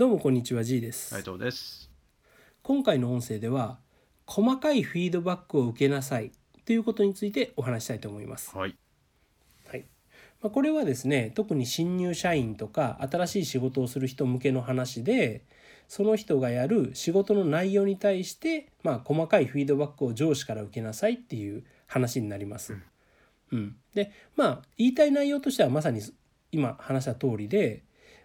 どうもこんにちは G です、斉藤です。今回の音声では細かいフィードバックを受けなさいということについてお話ししたいと思います、はい。はいまあ、これはですね特に新入社員とか新しい仕事をする人向けの話でその人がやる仕事の内容に対して、まあ、細かいフィードバックを上司から受けなさいっていう話になります。うん、でまあ言いたい内容としてはまさに今話した通りで、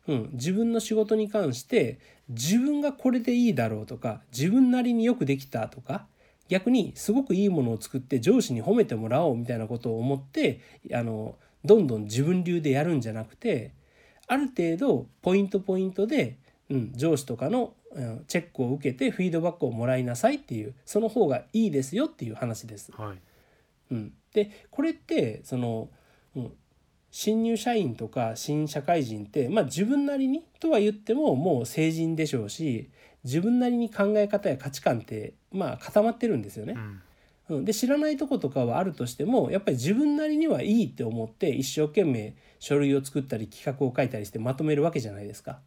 うん、自分の仕事に関して自分がこれでいいだろうとか自分なりによくできたとか逆にすごくいいものを作って上司に褒めてもらおうみたいなことを思ってあのどんどん自分流でやるんじゃなくてある程度ポイントポイントで、うん、上司とかの、うん、チェックを受けてフィードバックをもらいなさいっていうその方がいいですよっていう話です。はい。うん、でこれってその、うん、新入社員とか新社会人って、まあ、自分なりにとは言ってももう成人でしょうし自分なりに考え方や価値観ってまあ固まってるんですよねう。ん。うん、で知らないとことかはあるとしてもやっぱり自分なりにはいいって思って一生懸命書類を作ったり企画を書いたりしてまとめるわけじゃないですか。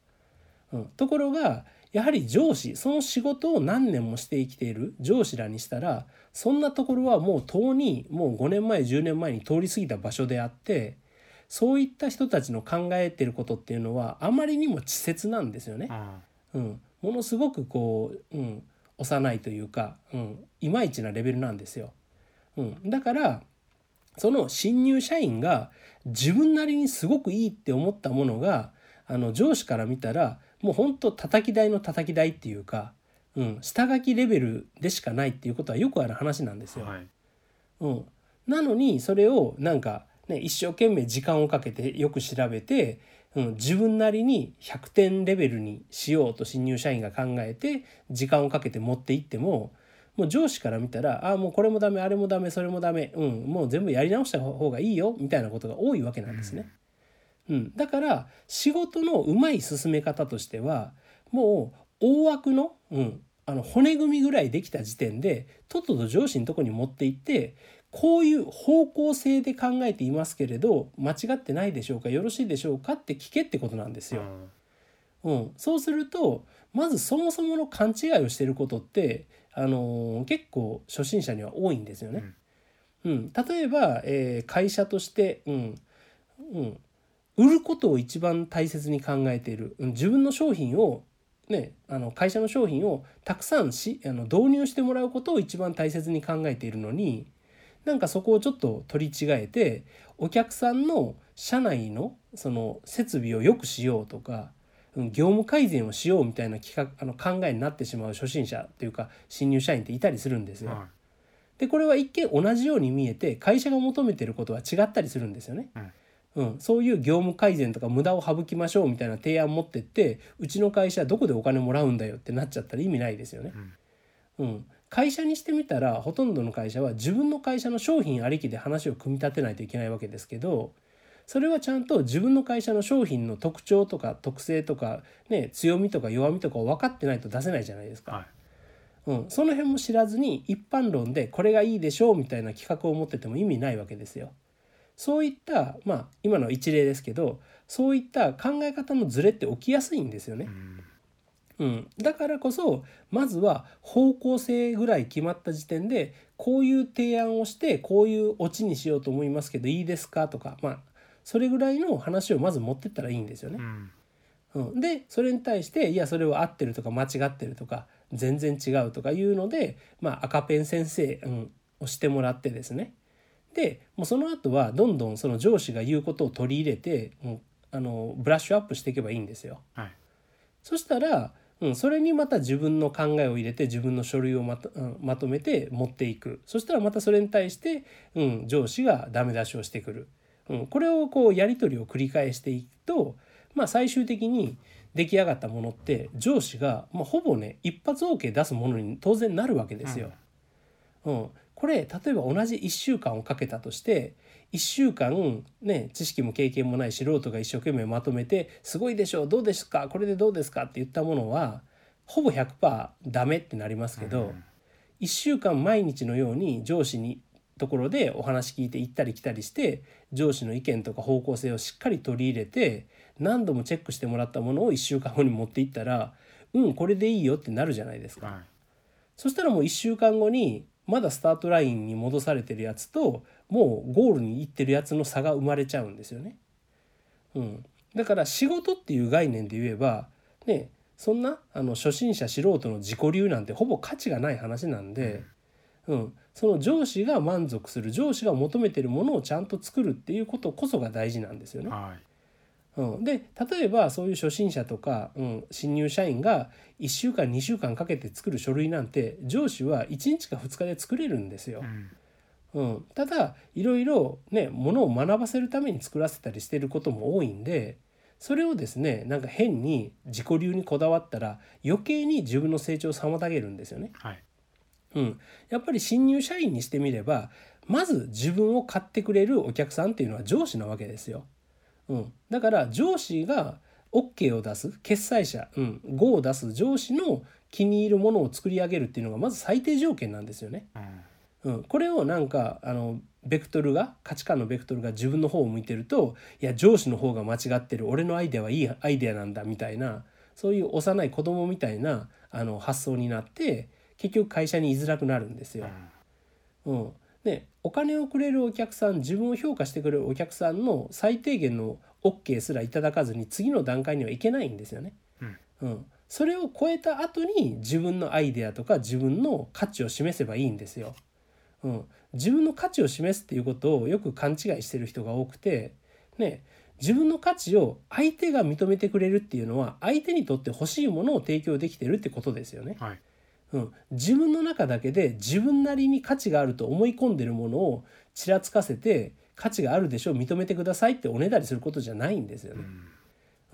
うん、ところがやはり上司その仕事を何年もして生きている上司らにしたらそんなところはもうとうにもう5年前10年前に通り過ぎた場所であってそういった人たちの考えてることっていうのはあまりにも稚拙なんですよね。あうん、ものすごくこう、うん、幼いというか、うん、いまいちなレベルなんですよ。うん、だからその新入社員が自分なりにすごくいいって思ったものがあの上司から見たらもうほんと叩き台の叩き台っていうか、うん、下書きレベルでしかないっていうことはよくある話なんですよ。はい。うん、なのにそれをなんか、ね、一生懸命時間をかけてよく調べて、うん、自分なりに100点レベルにしようと新入社員が考えて時間をかけて持っていってももう上司から見たら「ああもうこれもダメあれもダメそれもダメ、うん、もう全部やり直した方がいいよ」みたいなことが多いわけなんですね。うん、だから仕事のうまい進め方としてはもう大枠の,、うん、あの骨組みぐらいできた時点でとっとと上司のとこに持っていってこういう方向性で考えていますけれど間違ってないでしょうかよろしいでしょうかって聞けってことなんですよ。うん、そうするとまずそもそもの勘違いをしていることって、あのー結構初心者には多いんですよね。うん、例えば、えー会社として、うん。うん、売ることを一番大切に考えている、うん。自分の商品を、ね、あの会社の商品をたくさんしあの導入してもらうことを一番大切に考えているのになんかそこをちょっと取り違えてお客さんの社内のその設備を良くしようとかうん業務改善をしようみたいな企画あの考えになってしまう初心者というか新入社員っていたりするんですよ。はでこれは一見同じように見えて会社が求めてることは違ったりするんですよね。うん、そういう業務改善とか無駄を省きましょうみたいな提案持ってってうちの会社どこでお金もらうんだよってなっちゃったら意味ないですよね。うん、会社にしてみたらほとんどの会社は自分の会社の商品ありきで話を組み立てないといけないわけですけどそれはちゃんと自分の会社の商品の特徴とか特性とか、ね、強みとか弱みとかを分かってないと出せないじゃないですか。はい。うん、その辺も知らずに一般論でこれがいいでしょうみたいな企画を持ってても意味ないわけですよ。そういったまあ今の一例ですけどそういった考え方のズレって起きやすいんですよね。うん、だからこそまずは方向性ぐらい決まった時点でこういう提案をしてこういうオチにしようと思いますけどいいですかとかまあそれぐらいの話をまず持ってったらいいんですよねう。ん。うん、でそれに対していやそれは合ってるとか間違ってるとか全然違うとかいうので、まあ、赤ペン先生、うん、をしてもらってですねでもうその後はどんどんその上司が言うことを取り入れて、うん、あのブラッシュアップしていけばいいんですよ。はい。そしたら、うん、それにまた自分の考えを入れて自分の書類をまと,、うん、まとめて持っていく。そしたらまたそれに対して、うん、上司がダメ出しをしてくる、うん、これをこうやり取りを繰り返していくと、まあ、最終的に出来上がったものって上司が、まあ、ほぼね一発 OK 出すものに当然なるわけですよ。うん、これ例えば同じ1週間をかけたとして1週間ね知識も経験もない素人が一生懸命まとめて「すごいでしょうどうですかこれでどうですか?」って言ったものはほぼ100%ダメってなりますけど、1週間毎日のように上司にところでお話聞いて行ったり来たりして上司の意見とか方向性をしっかり取り入れて何度もチェックしてもらったものを1週間後に持っていったらうんこれでいいよってなるじゃないですか。はいそしたらもう1週間後にまだスタートラインに戻されてるやつともうゴールに行ってるやつの差が生まれちゃうんですよね。うん、だから仕事っていう概念で言えばねそんなあの初心者素人の自己流なんてほぼ価値がない話なんで、うん、その上司が満足する上司が求めてるものをちゃんと作るっていうことこそが大事なんですよね。はいうん、で例えばそういう初心者とか、うん、新入社員が1週間2週間かけて作る書類なんて上司は1日か2日で作れるんですよう。んうん、ただいろいろねものを学ばせるために作らせたりしてることも多いんでそれをですねなんか変に自己流にこだわったら余計に自分の成長を妨げるんですよね。はいうん、やっぱり新入社員にしてみればまず自分を買ってくれるお客さんっていうのは上司なわけですよ。うん、だから上司が OK を出す決裁者、うん、5を出す上司の気に入るものを作り上げるっていうのがまず最低条件なんですよね。うんうん、これをなんかあのベクトルが価値観のベクトルが自分の方を向いてるといや上司の方が間違ってる俺のアイデアはいいアイデアなんだみたいなそういう幼い子供みたいなあの発想になって結局会社に居づらくなるんですよ。うん、でお金をくれるお客さん自分を評価してくれるお客さんの最低限の OK すらいただかずに次の段階にはいけないんですよね。うん、それを超えた後に自分のアイデアとか自分の価値を示せばいいんですよ。うん、自分の価値を示すっていうことをよく勘違いしてる人が多くて、ね、自分の価値を相手が認めてくれるっていうのは相手にとって欲しいものを提供できてるってことですよね。はい。うん、自分の中だけで自分なりに価値があると思い込んでるものをちらつかせて価値があるでしょう認めてくださいっておねだりすることじゃないんですよね。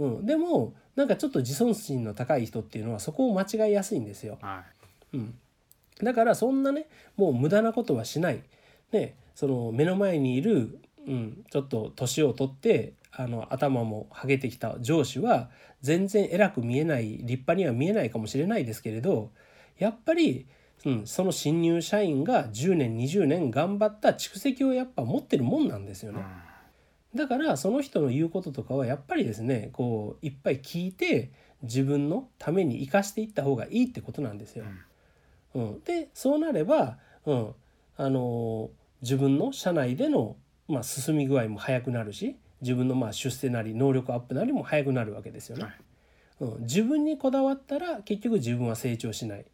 うん、でもなんかちょっと自尊心の高い人っていうのはそこを間違いやすいんですよ。はうん、だからそんなねもう無駄なことはしない。ね、その目の前にいる、うん、ちょっと年を取ってあの頭もハゲてきた上司は全然偉く見えない立派には見えないかもしれないですけれどやっぱり、うん、その新入社員が10年20年頑張った蓄積をやっぱ持ってるもんなんですよいね。だからその人の言うこととかはやっぱりですねこういっぱい聞いて自分のために生かしていった方がいいってことなんですよ。うん、でそうなれば、うんあのー自分の社内での、まあ、進み具合も早くなるし自分のまあ出世なり能力アップなりも早くなるわけですよね。はいうん、自分にこだわったら結局自分は成長しない。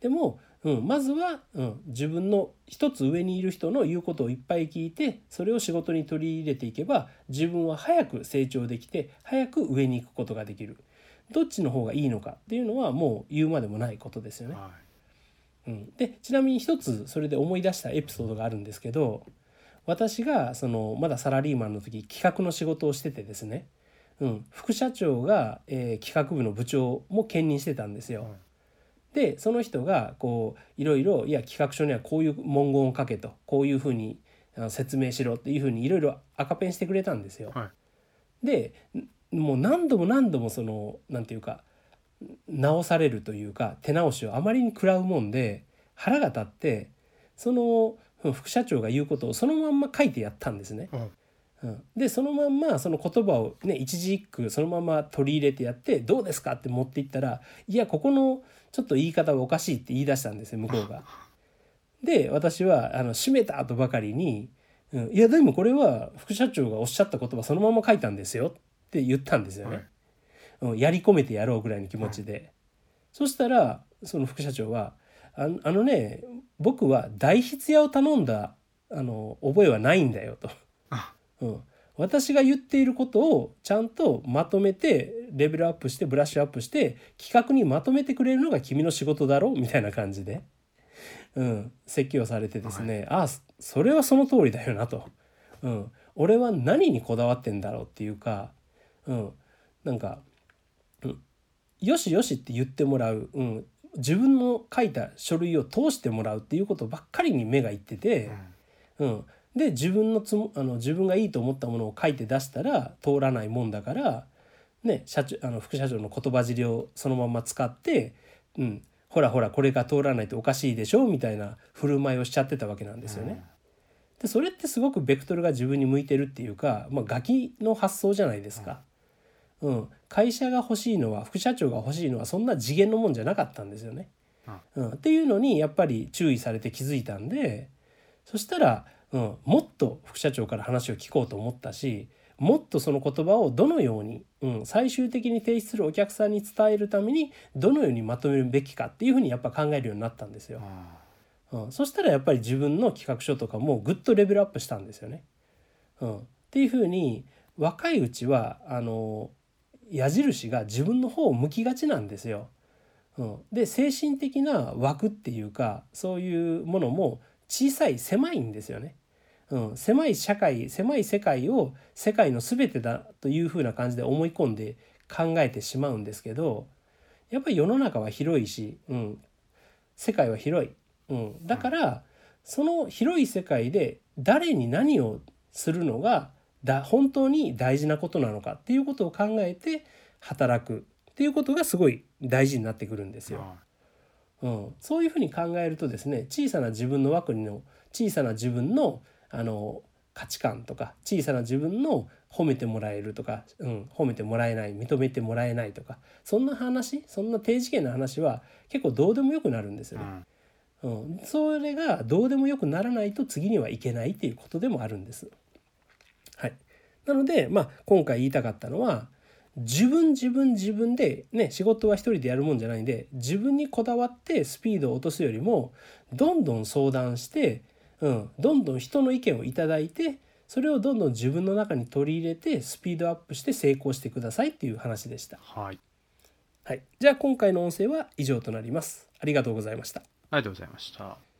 でも、うん、まずは、うん、自分の一つ上にいる人の言うことをいっぱい聞いてそれを仕事に取り入れていけば自分は早く成長できて早く上に行くことができる。どっちの方がいいのかっていうのはもう言うまでもないことですよね。はうん、でちなみに一つそれで思い出したエピソードがあるんですけど私がそのまだサラリーマンの時企画の仕事をしててですね、うん、副社長が、えー企画部の部長も兼任してたんですよ。でその人がこういろいろいや企画書にはこういう文言を書けとこういうふうに説明しろっていうふうにいろいろ赤ペンしてくれたんですよ。いはい。でんもう何度も何度もそのなんていうか直されるというか手直しをあまりに食らうもんで腹が立ってそのうん副社長が言うことをそのまんま書いてやったんですね。うんうん、でそのまんまその言葉をね一字一句そのまま取り入れてやって「どうですか?」って持っていったら「いやここのちょっと言い方はおかしい」って言い出したんですよ向こうが。で私はあの閉めた後ばかりに「うん、いやでもこれは副社長がおっしゃった言葉そのまま書いたんですよ」って言ったんですよね。うん、やり込めてやろうぐらいの気持ちで。そしたらその副社長は「あのあのね僕は代筆屋を頼んだあの覚えはないんだよ」と。あ。うん、私が言っていることをちゃんとまとめてレベルアップしてブラッシュアップして企画にまとめてくれるのが君の仕事だろうみたいな感じで、うん、説教されてですね、ああそそれはその通りだよなと、うん、俺は何にこだわってんだろうっていうか、うん、なんか、うん、よしよしって言ってもらう、うん、自分の書いた書類を通してもらうっていうことばっかりに目がいってて。うん、で自分のつもあの自分がいいと思ったものを書いて出したら通らないもんだから、ね、社長あの副社長の言葉尻をそのまま使って、うん、ほらほらこれが通らないとおかしいでしょみたいな振る舞いをしちゃってたわけなんですよね。でそれってすごくベクトルが自分に向いてるっていうか、まあ、ガキの発想じゃないですか。うん、会社が欲しいのは副社長が欲しいのはそんな次元のもんじゃなかったんですよね。うん、っていうのにやっぱり注意されて気づいたんでそしたら、うん、もっと副社長から話を聞こうと思ったしもっとその言葉をどのように、うん、最終的に提出するお客さんに伝えるためにどのようにまとめるべきかっていうふうにやっぱ考えるようになったんですよ。うん、そしたらやっぱり自分の企画書とかもぐっとレベルアップしたんですよね。うん、っていうふうに若いうちはあの矢印が自分の方を向きがちなんですよ。うん、で精神的な枠っていうかそういうものも小さい狭いんですよね。うん、狭い社会狭い世界を世界の全てだというふうな感じで思い込んで考えてしまうんですけどやっぱり世の中は広いし、うん、世界は広い、うん、だからその広い世界で誰に何をするのがだ本当に大事なことなのかっていうことを考えて働くっていうことがすごい大事になってくるんですよ。うん、そういうふうに考えるとですね小さな自分の枠の小さな自分のあの価値観とか小さな自分の褒めてもらえるとか、うん、褒めてもらえない認めてもらえないとかそんな話そんな低次元な話は結構どうでもよくなるんですよね。うん、それがどうでもよくならないと次にはいけないっていうことでもあるんです。はい、なので、まあ、今回言いたかったのは自分自分自分でね仕事は一人でやるもんじゃないんで自分にこだわってスピードを落とすよりもどんどん相談してうん、どんどん人の意見をいただいてそれをどんどん自分の中に取り入れてスピードアップして成功してくださいっていう話でした。はい。はい、じゃあ今回の音声は以上となります。ありがとうございました。ありがとうございました。